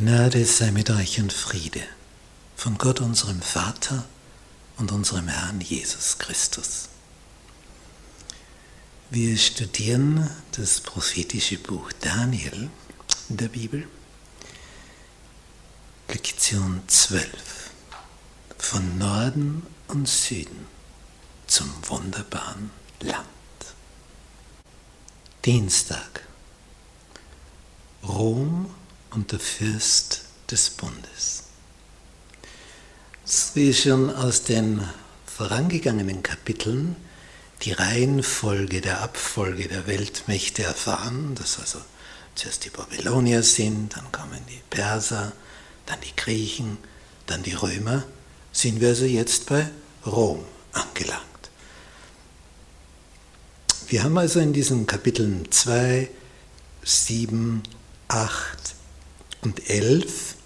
Gnade sei mit euch und Friede von Gott unserem Vater und unserem Herrn Jesus Christus. Wir studieren das prophetische Buch Daniel in der Bibel, Lektion 12, von Norden und Süden zum wunderbaren Land. Dienstag, Rom und der Fürst des Bundes. Wie schon aus den vorangegangenen Kapiteln die Reihenfolge der Abfolge der Weltmächte erfahren, dass also zuerst die Babylonier sind, dann kommen die Perser, dann die Griechen, dann die Römer, sind wir also jetzt bei Rom angelangt. Wir haben also in diesen Kapiteln 2, 7, 8, und 11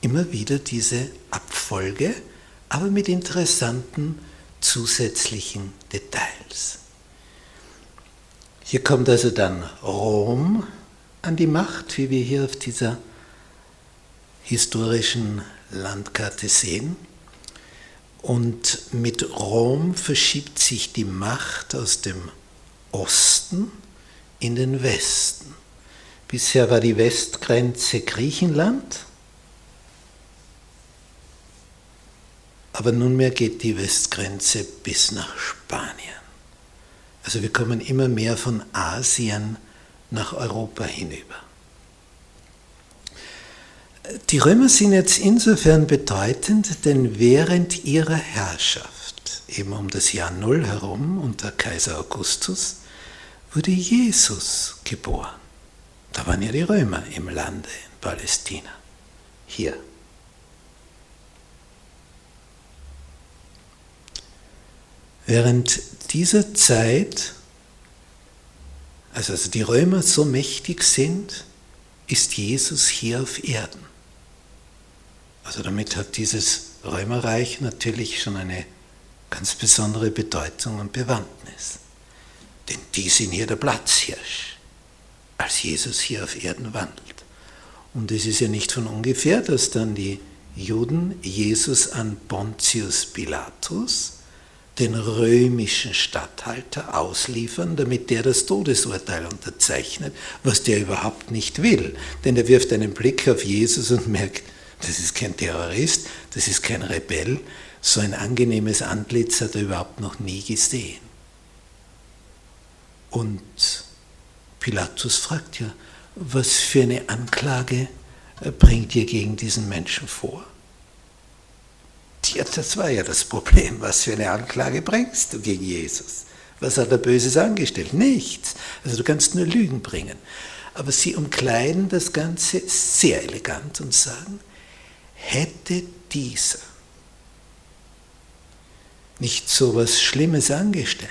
immer wieder diese Abfolge, aber mit interessanten zusätzlichen Details. Hier kommt also dann Rom an die Macht, wie wir hier auf dieser historischen Landkarte sehen. Und mit Rom verschiebt sich die Macht aus dem Osten in den Westen. Bisher war die Westgrenze Griechenland, aber nunmehr geht die Westgrenze bis nach Spanien. Also wir kommen immer mehr von Asien nach Europa hinüber. Die Römer sind jetzt insofern bedeutend, denn während ihrer Herrschaft, eben um das Jahr Null herum unter Kaiser Augustus, wurde Jesus geboren. Da waren ja die Römer im Lande in Palästina. Hier. Während dieser Zeit, also, also die Römer so mächtig sind, ist Jesus hier auf Erden. Also damit hat dieses Römerreich natürlich schon eine ganz besondere Bedeutung und Bewandtnis. Denn die sind hier der Platzhirsch als Jesus hier auf Erden wandelt. Und es ist ja nicht von ungefähr, dass dann die Juden Jesus an Pontius Pilatus, den römischen Statthalter, ausliefern, damit der das Todesurteil unterzeichnet, was der überhaupt nicht will. Denn er wirft einen Blick auf Jesus und merkt, das ist kein Terrorist, das ist kein Rebell, so ein angenehmes Antlitz hat er überhaupt noch nie gesehen. Und Pilatus fragt ja, was für eine Anklage äh, bringt ihr gegen diesen Menschen vor? Tja, das war ja das Problem. Was für eine Anklage bringst du gegen Jesus? Was hat er Böses angestellt? Nichts. Also du kannst nur Lügen bringen. Aber sie umkleiden das Ganze sehr elegant und sagen, hätte dieser nicht so was Schlimmes angestellt,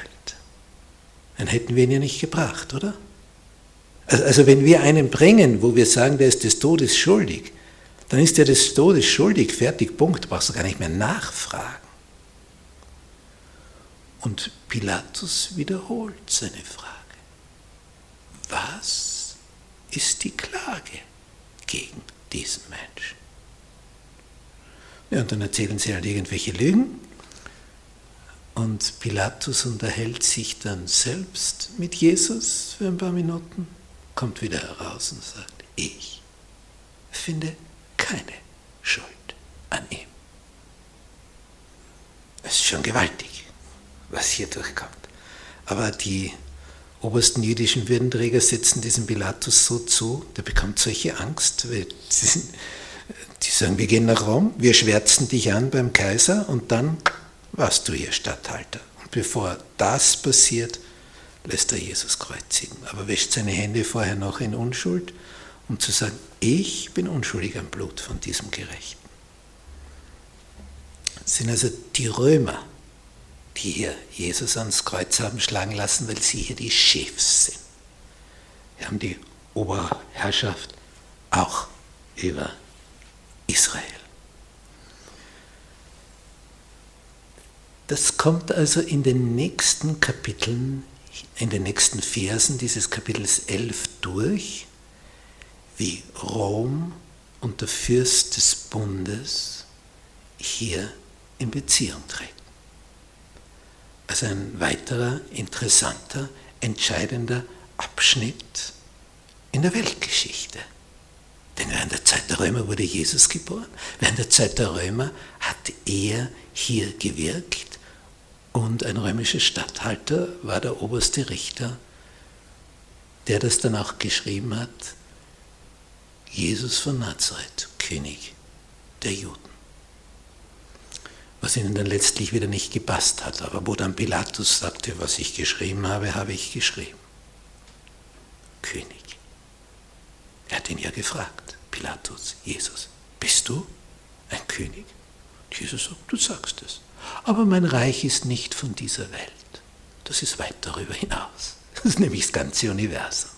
dann hätten wir ihn ja nicht gebracht, oder? Also wenn wir einen bringen, wo wir sagen, der ist des Todes schuldig, dann ist er des Todes schuldig, fertig, Punkt, brauchst du gar nicht mehr nachfragen. Und Pilatus wiederholt seine Frage. Was ist die Klage gegen diesen Menschen? Ja, und dann erzählen sie halt irgendwelche Lügen. Und Pilatus unterhält sich dann selbst mit Jesus für ein paar Minuten kommt wieder heraus und sagt, ich finde keine Schuld an ihm. Es ist schon gewaltig, was hier durchkommt. Aber die obersten jüdischen Würdenträger setzen diesem Pilatus so zu, der bekommt solche Angst. Die sagen, wir gehen nach Rom, wir schwärzen dich an beim Kaiser und dann warst du hier Statthalter. Und bevor das passiert, lässt er Jesus kreuzigen, aber wäscht seine Hände vorher noch in Unschuld, um zu sagen, ich bin unschuldig am Blut von diesem Gerechten. Es sind also die Römer, die hier Jesus ans Kreuz haben schlagen lassen, weil sie hier die Chefs sind. Wir haben die Oberherrschaft auch über Israel. Das kommt also in den nächsten Kapiteln in den nächsten Versen dieses Kapitels 11 durch, wie Rom und der Fürst des Bundes hier in Beziehung treten. Also ein weiterer interessanter, entscheidender Abschnitt in der Weltgeschichte. Denn während der Zeit der Römer wurde Jesus geboren. Während der Zeit der Römer hat er hier gewirkt und ein römischer Statthalter war der oberste Richter, der das dann auch geschrieben hat, Jesus von Nazareth, König der Juden. Was ihnen dann letztlich wieder nicht gepasst hat, aber wo dann Pilatus sagte, was ich geschrieben habe, habe ich geschrieben. König. Er hat ihn ja gefragt, Pilatus, Jesus, bist du ein König? Jesus sagt, du sagst es. Aber mein Reich ist nicht von dieser Welt. Das ist weit darüber hinaus. Das ist nämlich das ganze Universum.